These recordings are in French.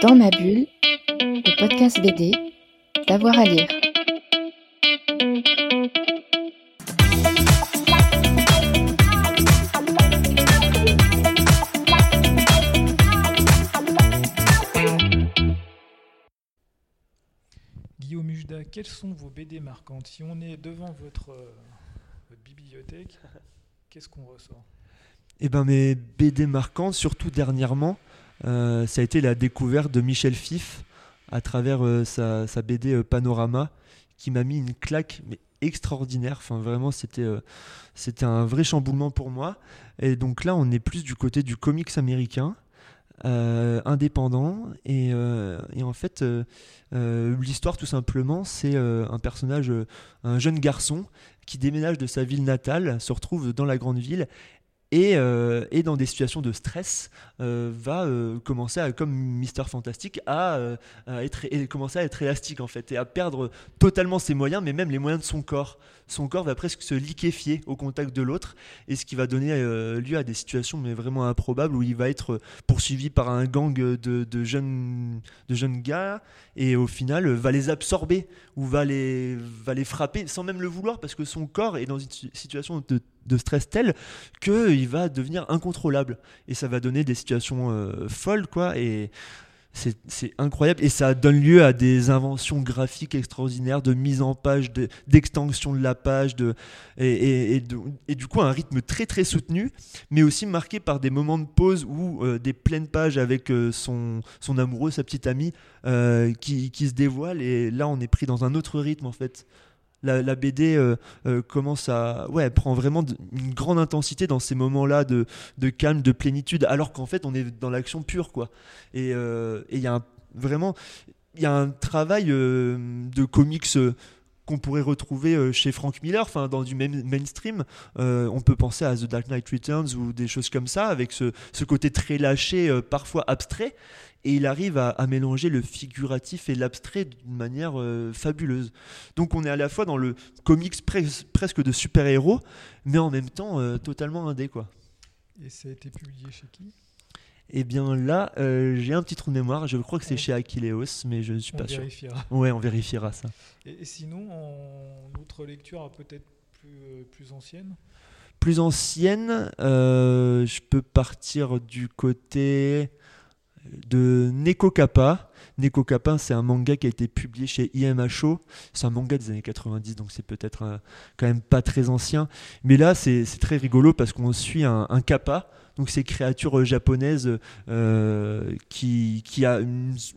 Dans ma bulle, le podcast BD, d'avoir à lire. Guillaume Ujda, quelles sont vos BD marquantes Si on est devant votre, euh, votre bibliothèque, qu'est-ce qu'on ressort? Eh ben mes BD marquantes, surtout dernièrement, ça a été la découverte de Michel Fif à travers euh, sa, BD euh, Panorama, qui m'a mis une claque mais extraordinaire. Enfin vraiment, c'était euh, un vrai chamboulement pour moi. Et donc là, on est plus du côté du comics américain. euh, indépendant et, euh, en fait euh, euh, l'histoire tout simplement c'est euh, un personnage euh, un jeune garçon qui déménage de sa ville natale se retrouve dans la grande ville et, euh, et dans des situations de stress euh, va euh, commencer à, comme Mister Fantastic à, être, commencer à être élastique en fait et à perdre totalement ses moyens mais même les moyens de son corps. Son corps va presque se liquéfier au contact de l'autre et ce qui va donner lieu à des situations mais vraiment improbables où il va être poursuivi par un gang de, de jeunes, de jeunes gars et au final va les absorber ou va les, va les frapper sans même le vouloir parce que son corps est dans une si- situation de, de stress telle qu'il va devenir incontrôlable. Et ça va donner des situations euh, folles quoi. Et c'est incroyable. Et ça donne lieu à des inventions graphiques extraordinaires de mise en page, de- d'extension de, la page, de, et, du coup un rythme très très soutenu, mais aussi marqué par des moments de pause ou euh, des pleines pages avec euh, son, son amoureux, sa petite amie, qui, qui se dévoile et là on est pris dans un autre rythme en fait. La, BD euh, euh, commence à. Ouais, elle prend vraiment une grande intensité dans ces moments-là de, de calme, de plénitude, alors qu'en fait on est dans l'action pure quoi. Et euh, il y a vraiment il y a un travail de comics qu'on pourrait retrouver euh, chez Frank Miller, enfin dans du main- mainstream. Euh, on peut penser à The Dark Knight Returns ou des choses comme ça, avec ce, côté très lâché, euh, parfois abstrait. Et il arrive à, mélanger le figuratif et l'abstrait d'une manière fabuleuse. Donc on est à la fois dans le comics pres- presque de super-héros, mais en même temps totalement indé quoi. Et ça a été publié chez qui? Et bien là, euh, j'ai un petit trou de mémoire. Je crois que c'est Ouais. chez Achilleos, mais je ne suis On pas sûr. vérifiera. Ouais, on vérifiera ça. Et, et sinon, en autre lecture peut-être plus, euh, plus ancienne Plus ancienne, euh, je peux partir du côté de Neko Kappa. Neko Kappa, c'est un manga qui a été publié chez IMHO. C'est un manga des années 90, donc c'est peut-être euh, quand même pas très ancien. Mais là, c'est c'est très rigolo parce qu'on suit un, un kappa. Donc ces créatures euh, japonaises euh, qui, a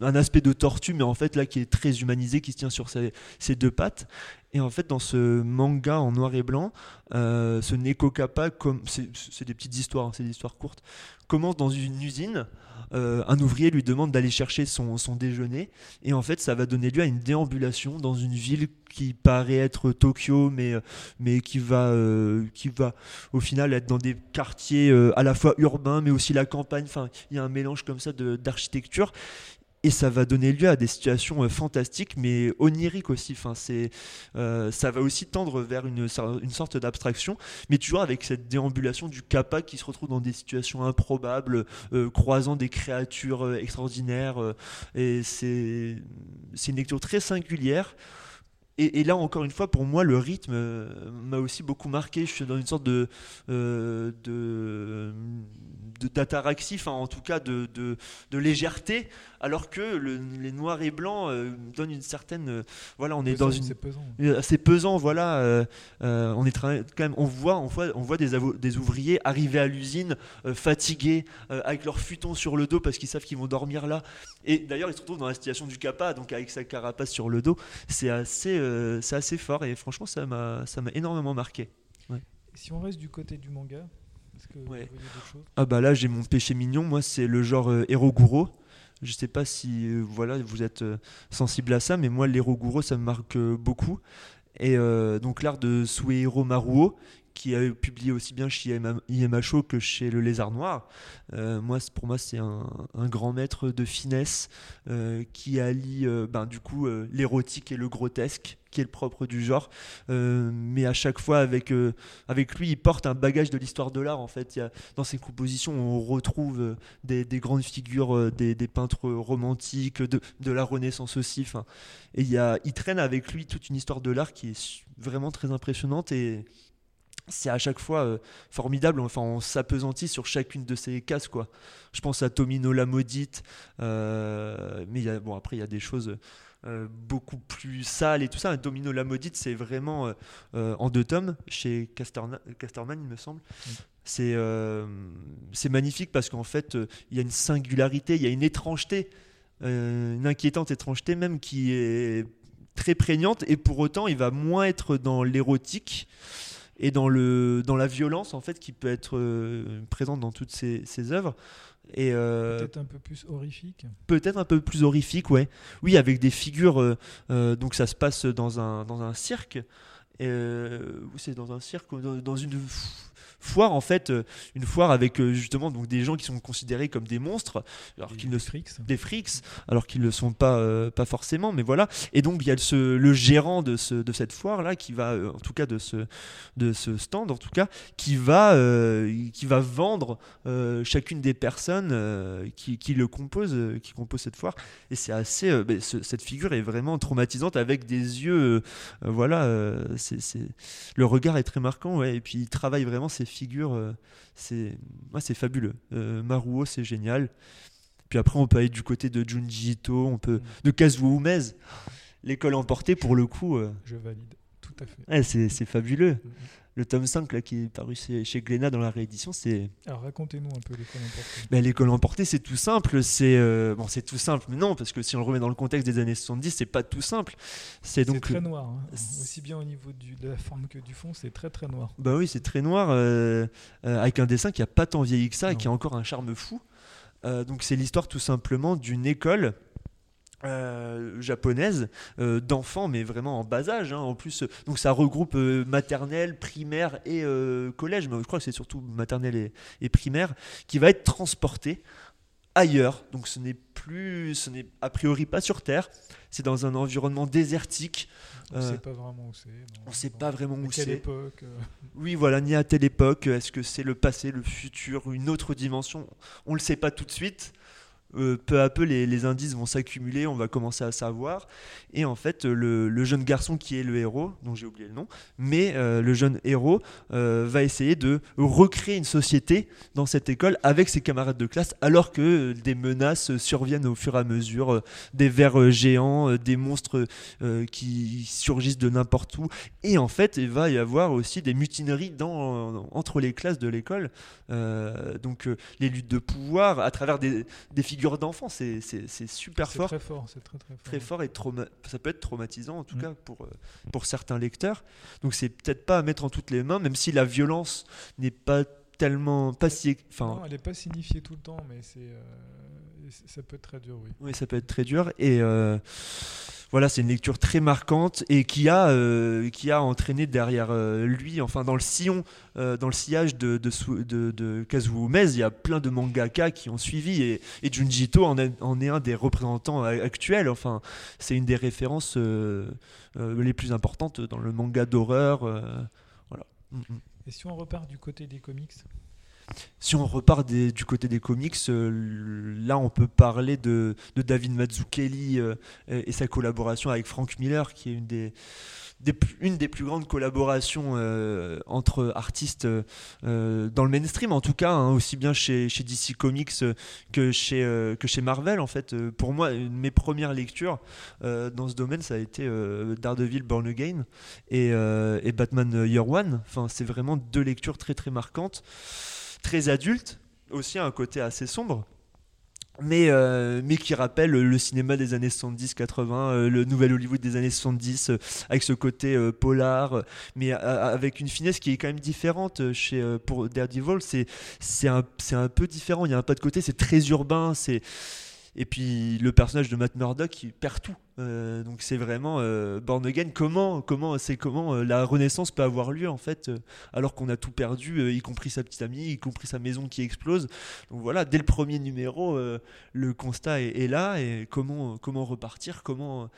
un aspect de tortue, mais en fait là qui est très humanisé, qui se tient sur ses, deux pattes. Et en fait, dans ce manga en noir et blanc, euh, ce Neko Kappa, c'est des petites histoires, hein, c'est des histoires courtes, commence dans une usine. Euh, un ouvrier lui demande d'aller chercher son, déjeuner, et en fait, ça va donner lieu à une déambulation dans une ville qui paraît être Tokyo, mais, euh, mais qui, va, euh, qui va au final être dans des quartiers à la fois urbains, mais aussi la campagne. Enfin, il y a un mélange comme ça d'architecture. Et ça va donner lieu à des situations euh, fantastiques, mais oniriques aussi. Enfin, euh, ça va aussi tendre vers une, une sorte d'abstraction, mais toujours avec cette déambulation du kappa qui se retrouve dans des situations improbables, euh, croisant des créatures extraordinaires. et c'est, c'est une lecture très singulière. Et, et là, encore une fois, pour moi, le rythme euh, m'a aussi beaucoup marqué. Je suis dans une sorte de, euh, de, d'ataraxie, enfin, en tout cas de, de, de légèreté, alors que le- les noirs et blancs euh, donnent une certaine. euh, voilà, on est dans une C'est pesant. assez pesant voilà on est quand même on voit on voit on voit des, des ouvriers arriver à l'usine fatigués avec leur futon sur le dos parce qu'ils savent qu'ils vont dormir là et d'ailleurs ils se retrouvent dans la situation du kappa donc avec sa carapace sur le dos c'est assez c'est assez fort et franchement ça m'a ça m'a énormément marqué. Si on reste du côté du manga, est-ce que Ouais. vous voyez choses? Ah bah là j'ai mon péché mignon. Moi c'est le genre euh, Eroguro je sais pas si euh, voilà vous êtes euh, sensible à ça mais moi l'Eroguro ça me marque euh, beaucoup. Et euh, donc l'art de Suehiro Maruo qui a publié aussi bien chez IMHO que chez Le Lézard Noir. Euh, moi, pour moi, c'est un, grand maître de finesse euh, qui allie euh, ben, du coup l'érotique et le grotesque, qui est le propre du genre. mais à chaque fois, avec, avec lui, il porte un bagage de l'histoire de l'art. En fait, dans ses compositions, on retrouve des, grandes figures des, peintres romantiques, de, de, la Renaissance aussi. et il, y a, il traîne avec lui toute une histoire de l'art qui est vraiment très impressionnante et c'est à chaque fois euh, formidable. Enfin, on s'apesantit sur chacune de ces cases, quoi. Je pense à Tomino la maudite, euh, mais y a, bon, après, il y a des choses euh, beaucoup plus sales et tout ça. Tomino la maudite, c'est vraiment en deux tomes chez Casterman, il me semble. C'est c'est magnifique parce qu'en fait, il y a une singularité, il y a une étrangeté, une inquiétante étrangeté même qui est très prégnante et pour autant, il va moins être dans l'érotique et dans, le, dans la violence en fait qui peut être euh, présente dans toutes ces, ces œuvres. Et euh, peut-être un peu plus horrifique. Peut-être un peu plus horrifique, ouais. Oui, avec des figures. Euh, donc ça se passe dans un, dans un cirque. c'est dans un cirque, dans, dans une foire en fait, euh, une foire avec euh, justement donc des gens qui sont considérés comme des monstres, alors qu'ils ne des frics, alors qu'ils ne sont pas euh, pas forcément, mais voilà. Et donc il y a ce, le gérant de, ce, de cette foire là qui va, en tout cas de ce de ce stand en tout cas, qui va qui va vendre chacune des personnes qui, qui, le composent, qui composent cette foire. Et c'est assez, cette figure est vraiment traumatisante avec des yeux, voilà, c'est le regard est très marquant, ouais. Et puis il travaille vraiment ses figure, euh, c'est c'est fabuleux. Euh, Maruo, c'est génial. Puis après, on peut aller du côté de Junji Ito, on peut, mm. de Kazuo Umez. L'école emportée, pour le coup. Euh, Je valide, tout à fait. c'est fabuleux. Mm, mm le tome 5 là, qui est paru chez, Glénat dans la réédition, c'est. Alors racontez-nous un peu l'école emportée. Ben, l'école emportée, c'est tout simple. C'est euh, bon, c'est tout simple, mais non, parce que si on le remet dans le contexte des années 70, c'est pas tout simple. C'est donc très noir, hein. aussi bien au niveau du, de la forme que du fond, c'est très très noir. Bah oui, c'est très noir, euh, euh, avec un dessin qui a pas tant vieilli que ça et qui a encore un charme fou. donc c'est l'histoire tout simplement d'une école euh, japonaise euh, d'enfants, mais vraiment en bas âge. Hein. En plus, donc ça regroupe euh, maternelle, primaire et collège, mais je crois que c'est surtout maternelle et, primaire, qui va être transporté ailleurs. Donc ce n'est plus, ce n'est a priori pas sur Terre. C'est dans un environnement désertique. On ne sait pas vraiment où c'est. On ne sait pas vraiment où c'est. époque Oui, voilà, ni à telle époque. Est-ce que c'est le passé, le futur, une autre dimension? On ne le sait pas tout de suite. Euh, peu à peu, les, indices vont s'accumuler, on va commencer à savoir. Et en fait, le, jeune garçon qui est le héros, dont j'ai oublié le nom, mais euh, le jeune héros euh, va essayer de recréer une société dans cette école avec ses camarades de classe, alors que des menaces surviennent au fur et à mesure, des vers géants, des monstres qui surgissent de n'importe où. Et en fait, il va y avoir aussi des mutineries dans, entre les classes de l'école. donc, les luttes de pouvoir à travers des, des figures d'enfant, c'est super fort. Très fort, c'est très, très fort. Très fort et ça peut être traumatisant en tout mm. cas pour, euh, pour certains lecteurs. Donc c'est peut-être pas à mettre en toutes les mains, même si la violence n'est pas tellement pas si enfin elle n'est pas signifiée tout le temps mais c'est euh, ça peut être très dur oui oui ça peut être très dur et euh, voilà, c'est une lecture très marquante et qui a, euh, qui a entraîné derrière euh, lui, enfin dans le sillon, dans le sillage de, de, de, Kazuo Umez, il y a plein de mangaka qui ont suivi et, et Junji Ito en est, en est, un des représentants actuels. Enfin, c'est une des références les plus importantes dans le manga d'horreur. voilà. Mm, mm. Et si on repart du côté des comics? Si on repart du côté des comics, euh, là on peut parler de, David Mazzucchelli euh, et, sa collaboration avec Frank Miller, qui est une des, une des plus grandes collaborations euh, entre artistes dans le mainstream, en tout cas, hein, aussi bien chez, chez, DC Comics que chez, que chez Marvel. En fait, pour moi, mes premières lectures dans ce domaine, ça a été Daredevil Born Again et, et Batman Year One. Enfin, c'est vraiment deux lectures très très marquantes très adulte, aussi un côté assez sombre. Mais, euh, mais qui rappelle le cinéma des années 70-80, euh, le nouvel Hollywood des années 70, euh, avec ce côté polar, mais avec une finesse qui est quand même différente chez, pour Daredevil. C'est, un, peu différent, il y a un pas de côté, c'est très urbain, c'est, Et puis le personnage de Matt Murdock qui perd tout. Euh, donc c'est vraiment euh, Born Again. Comment, comment, c'est comment euh, la renaissance peut avoir lieu en fait, alors qu'on a tout perdu, y compris sa petite amie, y compris sa maison qui explose. Donc voilà, dès le premier numéro, le constat est, est là et comment, comment repartir, comment.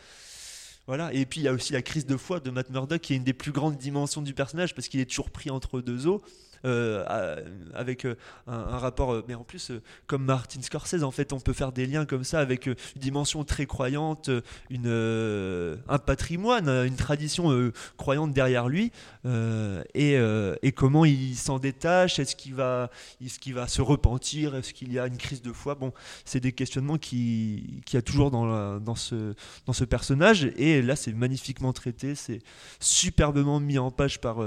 Voilà, et puis il y a aussi la crise de foi de Matt Murdock qui est une des plus grandes dimensions du personnage parce qu'il est toujours pris entre deux eaux. Euh, avec euh, un, rapport, euh, mais en plus, comme Martin Scorsese, en fait, on peut faire des liens comme ça avec une dimension très croyante, un patrimoine, une tradition croyante derrière lui, et, comment il s'en détache, est-ce qu'il va, est-ce qu'il va se repentir, est-ce qu'il y a une crise de foi? Bon, c'est des questionnements qui, qui a toujours dans, dans, ce, dans ce personnage, et là, c'est magnifiquement traité, c'est superbement mis en page par.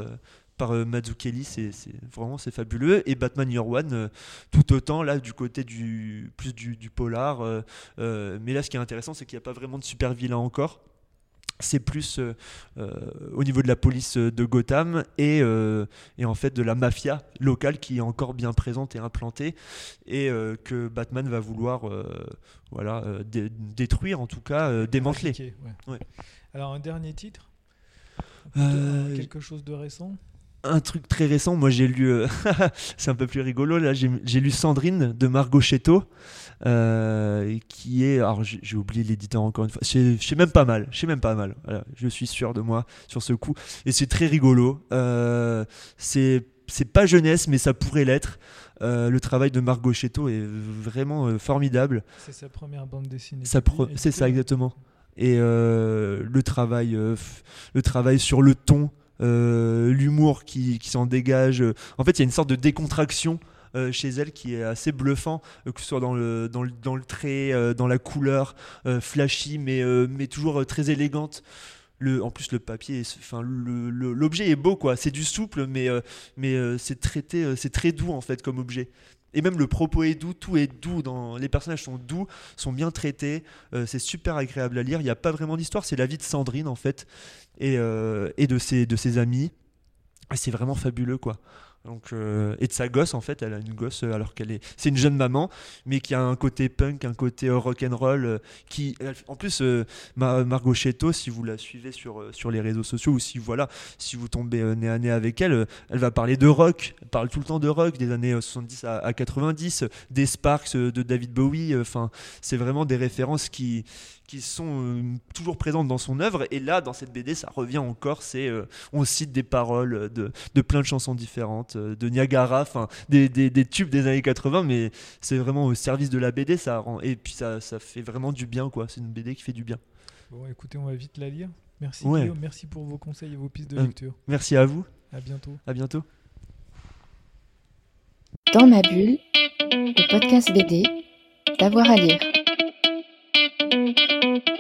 Par euh, Mazzucchelli, c'est vraiment c'est fabuleux. Et Batman Year One, euh, tout autant là du côté du plus du, du polar. euh, mais là, ce qui est intéressant, c'est qu'il n'y a pas vraiment de super vilain encore. C'est plus euh, euh, au niveau de la police de Gotham et, euh, et en fait de la mafia locale qui est encore bien présente et implantée et que Batman va vouloir voilà, dé- détruire, en tout cas démanteler. Appliqué, ouais. Ouais. Alors un dernier titre? Quelque chose de récent? Un truc très récent, moi j'ai lu, euh, c'est un peu plus rigolo, là. J'ai lu Sandrine de Margot Chetto, euh, qui est, alors j'ai oublié l'éditeur encore une fois, c'est c'est même pas mal, c'est même pas mal, Voilà, je suis sûr de moi sur ce coup, et c'est très rigolo, euh, c'est c'est pas jeunesse mais ça pourrait l'être, Euh, le travail de Margot Chetto est vraiment formidable, C'est sa première bande dessinée. C'est ça exactement. Et le travail, le travail sur le ton, euh, l'humour qui, qui s'en dégage. En fait, il y a une sorte de décontraction euh, chez elle qui est assez bluffant, euh, que ce soit dans le, dans le, dans le trait, dans la couleur, flashy, mais, mais toujours très élégante. Le, en plus, le papier, enfin, l'objet est beau, quoi. C'est du souple, mais, mais c'est traité, c'est très doux en fait comme objet. Et même le propos est doux, tout est doux. Les personnages sont doux, sont bien traités. euh, c'est super agréable à lire. Il n'y a pas vraiment d'histoire, c'est la vie de Sandrine en fait et, euh, de, ses, de ses amis. C'est vraiment fabuleux quoi. Euh, et de sa gosse en fait, elle a une gosse euh, alors qu'elle est, c'est une jeune maman, mais qui a un côté punk, un côté euh, rock and roll, euh, qui, en plus, euh, Ma- Margot Chetto, si vous la suivez sur sur les réseaux sociaux ou si voilà, si vous tombez nez à nez avec elle, elle va parler de rock, elle parle tout le temps de rock, des années euh, 70 à, à 90, euh, des Sparks de David Bowie, enfin, c'est vraiment des références qui qui sont euh, toujours présentes dans son œuvre et là dans cette BD ça revient encore c'est euh, on cite des paroles de, de plein de chansons différentes euh, de Niagara enfin des, des, des tubes des années 80 mais c'est vraiment au service de la BD ça rend et puis ça, ça fait vraiment du bien quoi c'est une BD qui fait du bien Bon, écoutez, on va vite la lire. Merci Ouais. Guillaume, merci pour vos conseils et vos pistes de Euh, lecture. merci à vous À bientôt. à bientôt Dans ma bulle, le podcast BD, d'avoir à lire. Thank you.